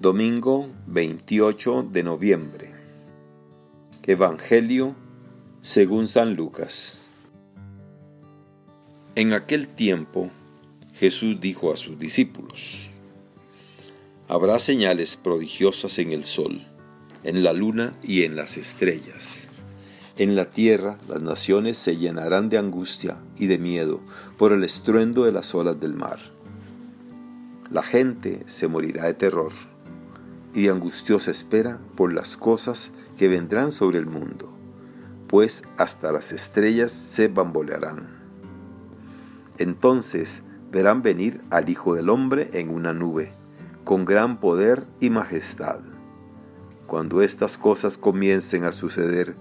Domingo 28 de noviembre. Evangelio según San Lucas. En aquel tiempo Jesús dijo a sus discípulos, Habrá señales prodigiosas en el sol, en la luna y en las estrellas. En la tierra las naciones se llenarán de angustia y de miedo por el estruendo de las olas del mar. La gente se morirá de terror y angustiosa espera por las cosas que vendrán sobre el mundo, pues hasta las estrellas se bambolearán. Entonces verán venir al Hijo del Hombre en una nube, con gran poder y majestad. Cuando estas cosas comiencen a suceder,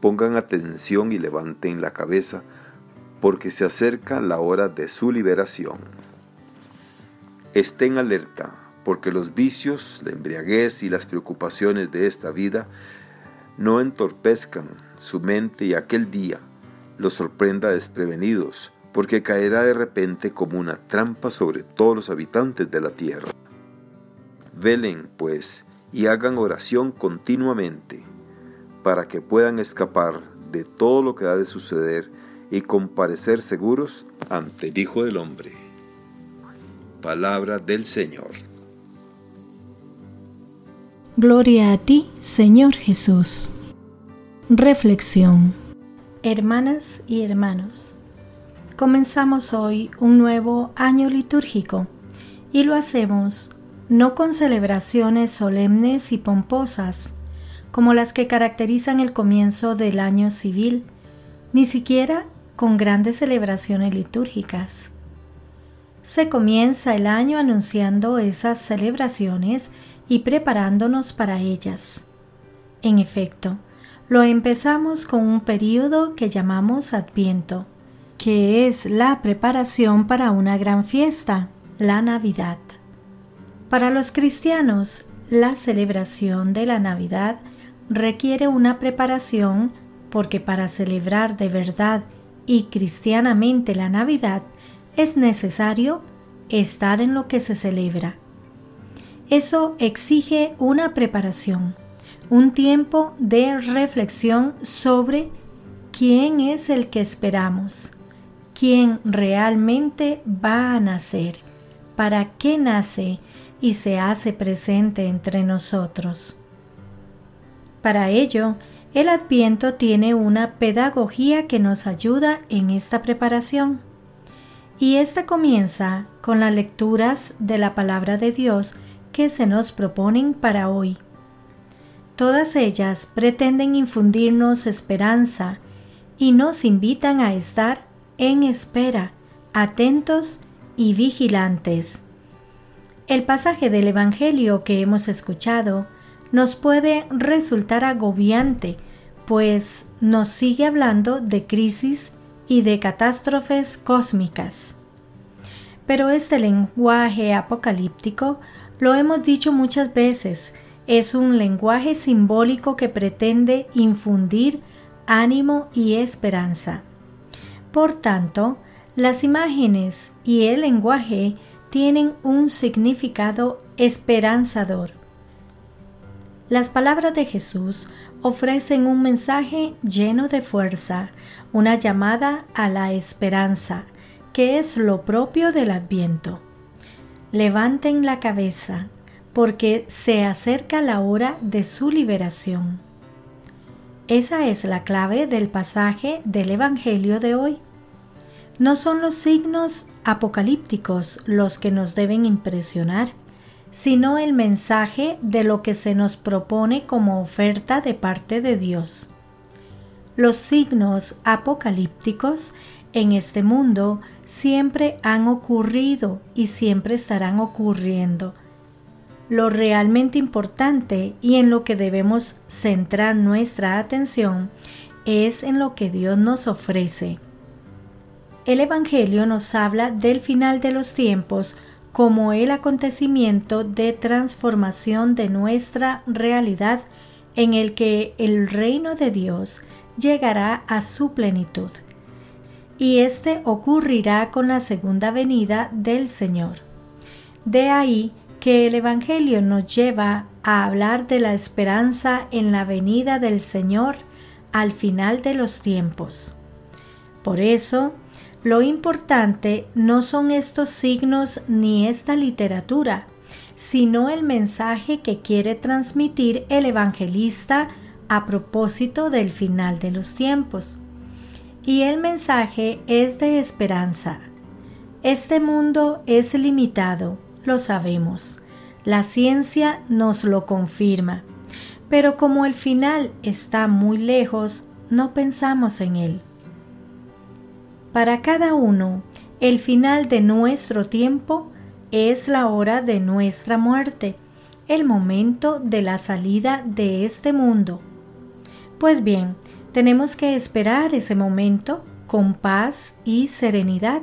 pongan atención y levanten la cabeza, porque se acerca la hora de su liberación. Estén alerta porque los vicios, la embriaguez y las preocupaciones de esta vida no entorpezcan su mente y aquel día los sorprenda desprevenidos, porque caerá de repente como una trampa sobre todos los habitantes de la tierra. Velen, pues, y hagan oración continuamente, para que puedan escapar de todo lo que ha de suceder y comparecer seguros ante el Hijo del Hombre. Palabra del Señor. Gloria a ti, Señor Jesús. Reflexión. Hermanas y hermanos, comenzamos hoy un nuevo año litúrgico y lo hacemos no con celebraciones solemnes y pomposas, como las que caracterizan el comienzo del año civil, ni siquiera con grandes celebraciones litúrgicas. Se comienza el año anunciando esas celebraciones y preparándonos para ellas. En efecto, lo empezamos con un periodo que llamamos Adviento, que es la preparación para una gran fiesta, la Navidad. Para los cristianos, la celebración de la Navidad requiere una preparación porque para celebrar de verdad y cristianamente la Navidad es necesario estar en lo que se celebra eso exige una preparación, un tiempo de reflexión sobre quién es el que esperamos, quién realmente va a nacer, para qué nace y se hace presente entre nosotros. Para ello, el adviento tiene una pedagogía que nos ayuda en esta preparación. Y esta comienza con las lecturas de la palabra de Dios que se nos proponen para hoy. Todas ellas pretenden infundirnos esperanza y nos invitan a estar en espera, atentos y vigilantes. El pasaje del Evangelio que hemos escuchado nos puede resultar agobiante, pues nos sigue hablando de crisis y de catástrofes cósmicas. Pero este lenguaje apocalíptico lo hemos dicho muchas veces, es un lenguaje simbólico que pretende infundir ánimo y esperanza. Por tanto, las imágenes y el lenguaje tienen un significado esperanzador. Las palabras de Jesús ofrecen un mensaje lleno de fuerza, una llamada a la esperanza, que es lo propio del adviento levanten la cabeza, porque se acerca la hora de su liberación. Esa es la clave del pasaje del Evangelio de hoy. No son los signos apocalípticos los que nos deben impresionar, sino el mensaje de lo que se nos propone como oferta de parte de Dios. Los signos apocalípticos en este mundo siempre han ocurrido y siempre estarán ocurriendo. Lo realmente importante y en lo que debemos centrar nuestra atención es en lo que Dios nos ofrece. El Evangelio nos habla del final de los tiempos como el acontecimiento de transformación de nuestra realidad en el que el reino de Dios llegará a su plenitud y este ocurrirá con la segunda venida del Señor. De ahí que el Evangelio nos lleva a hablar de la esperanza en la venida del Señor al final de los tiempos. Por eso, lo importante no son estos signos ni esta literatura, sino el mensaje que quiere transmitir el evangelista a propósito del final de los tiempos. Y el mensaje es de esperanza. Este mundo es limitado, lo sabemos. La ciencia nos lo confirma. Pero como el final está muy lejos, no pensamos en él. Para cada uno, el final de nuestro tiempo es la hora de nuestra muerte, el momento de la salida de este mundo. Pues bien, tenemos que esperar ese momento con paz y serenidad,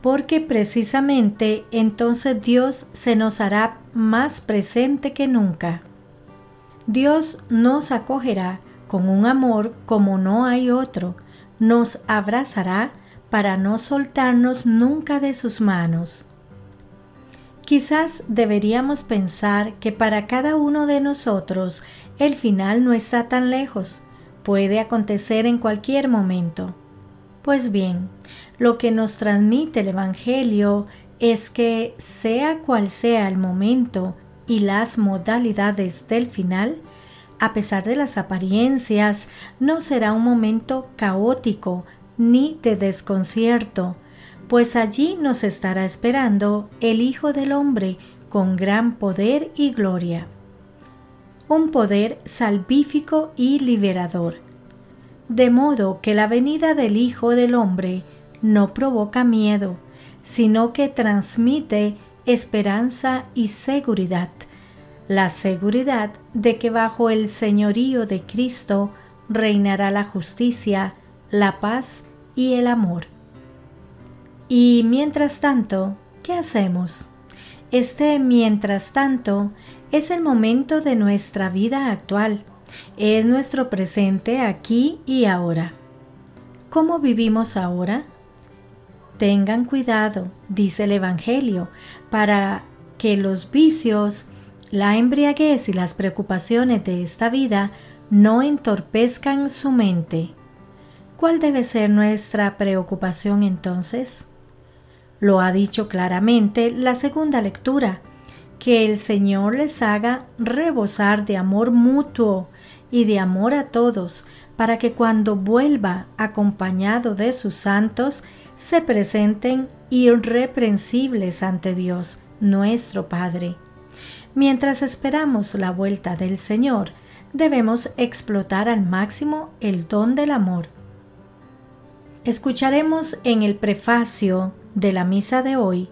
porque precisamente entonces Dios se nos hará más presente que nunca. Dios nos acogerá con un amor como no hay otro, nos abrazará para no soltarnos nunca de sus manos. Quizás deberíamos pensar que para cada uno de nosotros el final no está tan lejos, puede acontecer en cualquier momento. Pues bien, lo que nos transmite el Evangelio es que sea cual sea el momento y las modalidades del final, a pesar de las apariencias, no será un momento caótico ni de desconcierto, pues allí nos estará esperando el Hijo del Hombre con gran poder y gloria. Un poder salvífico y liberador. De modo que la venida del Hijo del Hombre no provoca miedo, sino que transmite esperanza y seguridad, la seguridad de que bajo el señorío de Cristo reinará la justicia, la paz y el amor. Y mientras tanto, ¿qué hacemos? Este mientras tanto es el momento de nuestra vida actual, es nuestro presente aquí y ahora. ¿Cómo vivimos ahora? Tengan cuidado, dice el Evangelio, para que los vicios, la embriaguez y las preocupaciones de esta vida no entorpezcan su mente. ¿Cuál debe ser nuestra preocupación entonces? Lo ha dicho claramente la segunda lectura, que el Señor les haga rebosar de amor mutuo y de amor a todos, para que cuando vuelva acompañado de sus santos, se presenten irreprensibles ante Dios, nuestro Padre. Mientras esperamos la vuelta del Señor, debemos explotar al máximo el don del amor. Escucharemos en el prefacio de la misa de hoy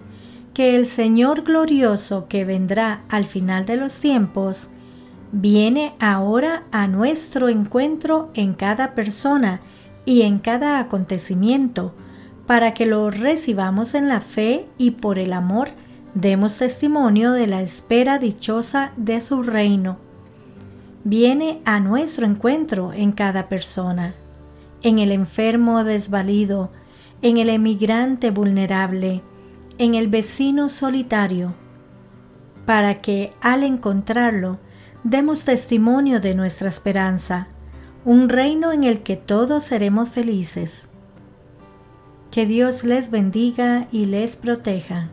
que el Señor glorioso que vendrá al final de los tiempos viene ahora a nuestro encuentro en cada persona y en cada acontecimiento, para que lo recibamos en la fe y por el amor demos testimonio de la espera dichosa de su reino. Viene a nuestro encuentro en cada persona, en el enfermo desvalido, en el emigrante vulnerable, en el vecino solitario, para que al encontrarlo demos testimonio de nuestra esperanza, un reino en el que todos seremos felices. Que Dios les bendiga y les proteja.